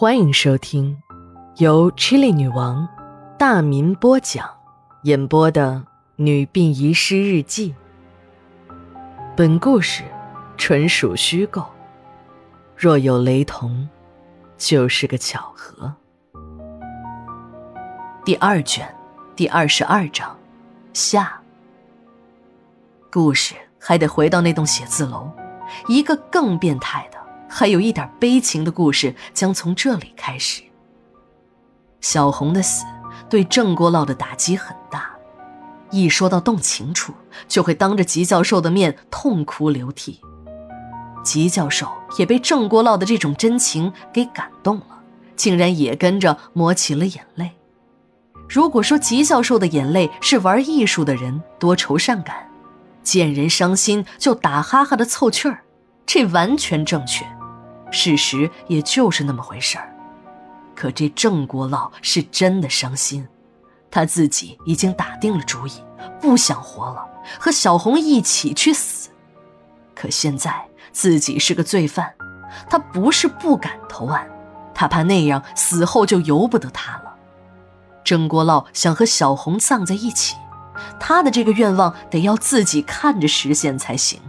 欢迎收听由 Chili 女王大民播讲、演播的《女病遗失日记》。本故事纯属虚构，若有雷同，就是个巧合。第二卷第二十二章下。故事还得回到那栋写字楼。一个更变态的，还有一点悲情的故事将从这里开始。小红的死对郑国老的打击很大，一说到动情处，就会当着吉教授的面痛哭流涕。吉教授也被郑国老的这种真情给感动了，竟然也跟着抹起了眼泪。如果说吉教授的眼泪是玩艺术的人多愁善感。见人伤心就打哈哈的凑趣儿，这完全正确，事实也就是那么回事儿。可这郑国老是真的伤心，他自己已经打定了主意，不想活了，和小红一起去死。可现在自己是个罪犯，他不是不敢投案，他怕那样死后就由不得他了。郑国老想和小红葬在一起。他的这个愿望得要自己看着实现才行。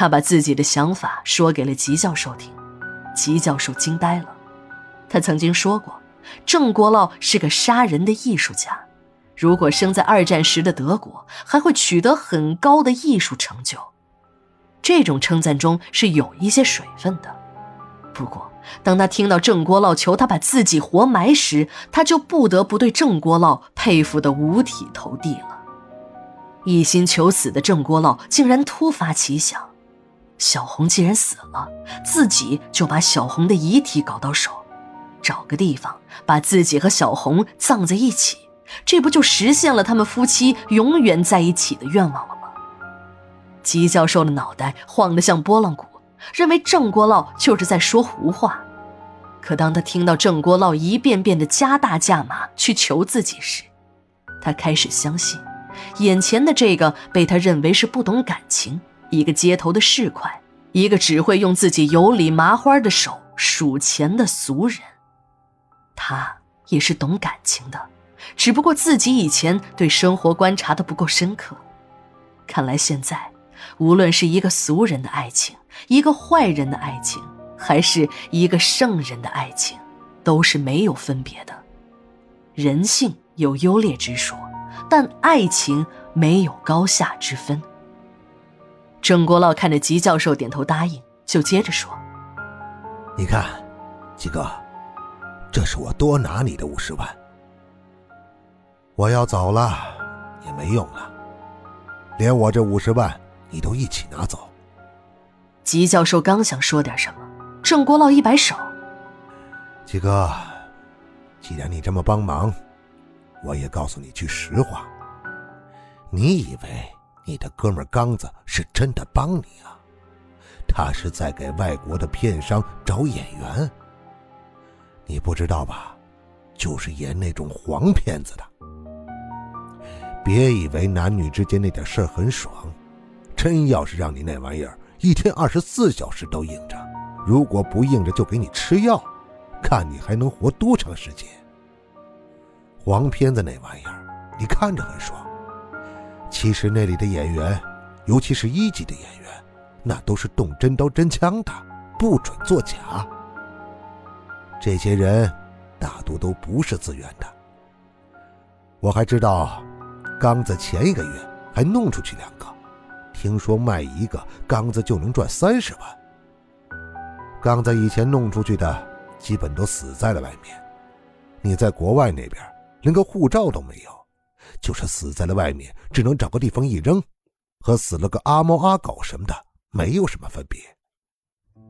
他把自己的想法说给了吉教授听，吉教授惊呆了。他曾经说过，郑国老是个杀人的艺术家，如果生在二战时的德国，还会取得很高的艺术成就。这种称赞中是有一些水分的。不过，当他听到郑国老求他把自己活埋时，他就不得不对郑国老佩服得五体投地了。一心求死的郑国老竟然突发奇想：小红既然死了，自己就把小红的遗体搞到手，找个地方把自己和小红葬在一起，这不就实现了他们夫妻永远在一起的愿望了吗？吉教授的脑袋晃得像拨浪鼓。认为郑国老就是在说胡话，可当他听到郑国老一遍遍的加大价码去求自己时，他开始相信，眼前的这个被他认为是不懂感情、一个街头的市侩、一个只会用自己油里麻花的手数钱的俗人，他也是懂感情的，只不过自己以前对生活观察的不够深刻。看来现在，无论是一个俗人的爱情，一个坏人的爱情，还是一个圣人的爱情，都是没有分别的。人性有优劣之说，但爱情没有高下之分。郑国老看着吉教授点头答应，就接着说：“你看，吉哥，这是我多拿你的五十万。我要走了，也没用了，连我这五十万你都一起拿走。”吉教授刚想说点什么，郑国老一摆手：“吉哥，既然你这么帮忙，我也告诉你句实话。你以为你的哥们刚子是真的帮你啊？他是在给外国的片商找演员。你不知道吧？就是演那种黄片子的。别以为男女之间那点事儿很爽，真要是让你那玩意儿……”一天二十四小时都硬着，如果不硬着就给你吃药，看你还能活多长时间。黄片子那玩意儿，你看着很爽，其实那里的演员，尤其是一级的演员，那都是动真刀真枪的，不准作假。这些人大多都不是自愿的。我还知道，刚子前一个月还弄出去两个。听说卖一个刚子就能赚三十万。刚子以前弄出去的，基本都死在了外面。你在国外那边连个护照都没有，就是死在了外面，只能找个地方一扔，和死了个阿猫阿狗什么的没有什么分别。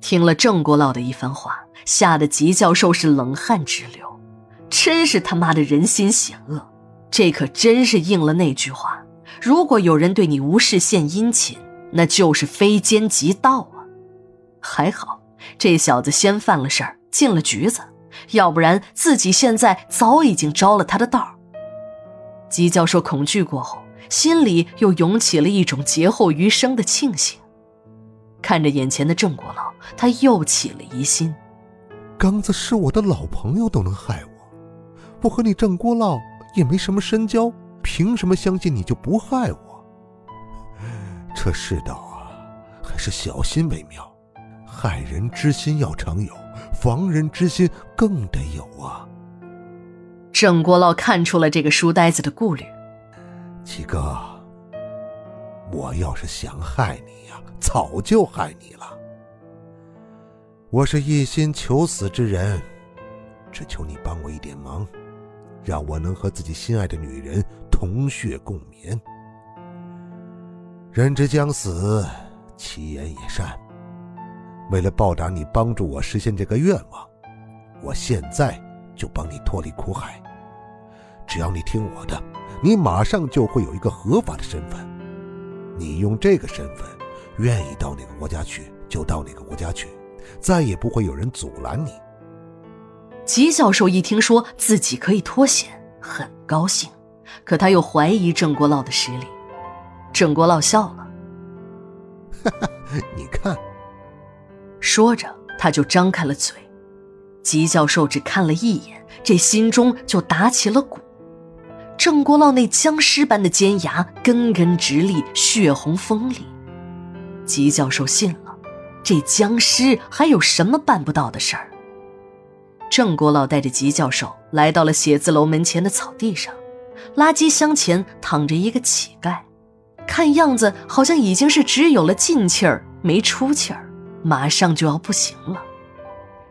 听了郑国老的一番话，吓得吉教授是冷汗直流，真是他妈的人心险恶。这可真是应了那句话。如果有人对你无事献殷勤，那就是非奸即盗啊！还好这小子先犯了事儿，进了局子，要不然自己现在早已经着了他的道。姬教授恐惧过后，心里又涌起了一种劫后余生的庆幸。看着眼前的郑国老，他又起了疑心：刚子是我的老朋友，都能害我，我和你郑国老也没什么深交，凭什么相信你就不害我？这世道啊，还是小心为妙。害人之心要常有，防人之心更得有啊。郑国老看出了这个书呆子的顾虑。七哥，我要是想害你呀，早就害你了。我是一心求死之人，只求你帮我一点忙，让我能和自己心爱的女人同穴共眠。人之将死，其言也善。为了报答你帮助我实现这个愿望，我现在就帮你脱离苦海。只要你听我的，你马上就会有一个合法的身份。你用这个身份，愿意到哪个国家去就到哪个国家去，再也不会有人阻拦你。吉教授一听说自己可以脱险，很高兴，可他又怀疑郑国老的实力。郑国老笑了：“哈哈，你看。”说着，他就张开了嘴。吉教授只看了一眼，这心中就打起了鼓。郑国老那僵尸般的尖牙根根直立，血红锋利。吉教授信了，这僵尸还有什么办不到的事儿？郑国老带着吉教授来到了写字楼门前的草地上，垃圾箱前躺着一个乞丐，看样子好像已经是只有了进气儿没出气儿。马上就要不行了，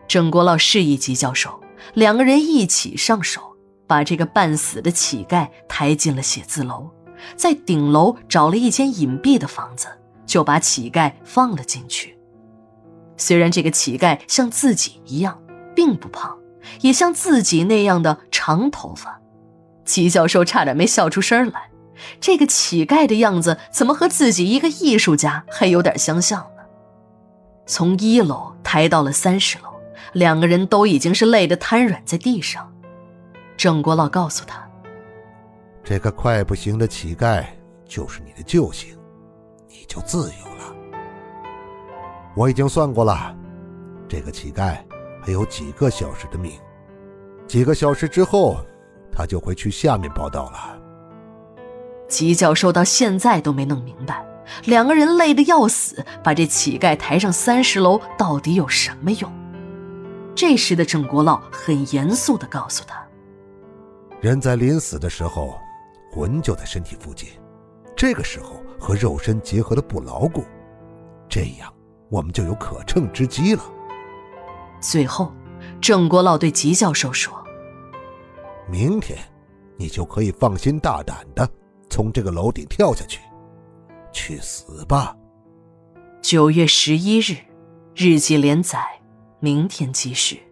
郑国老示意吉教授，两个人一起上手，把这个半死的乞丐抬进了写字楼，在顶楼找了一间隐蔽的房子，就把乞丐放了进去。虽然这个乞丐像自己一样，并不胖，也像自己那样的长头发，齐教授差点没笑出声来。这个乞丐的样子，怎么和自己一个艺术家还有点相像呢？从一楼抬到了三十楼，两个人都已经是累得瘫软在地上。郑国老告诉他：“这个快不行的乞丐就是你的救星，你就自由了。我已经算过了，这个乞丐还有几个小时的命，几个小时之后，他就会去下面报道了。”吉教授到现在都没弄明白。两个人累得要死，把这乞丐抬上三十楼到底有什么用？这时的郑国老很严肃地告诉他：“人在临死的时候，魂就在身体附近，这个时候和肉身结合的不牢固，这样我们就有可乘之机了。”最后，郑国老对吉教授说：“明天，你就可以放心大胆的从这个楼顶跳下去。”去死吧！九月十一日，日记连载，明天继续。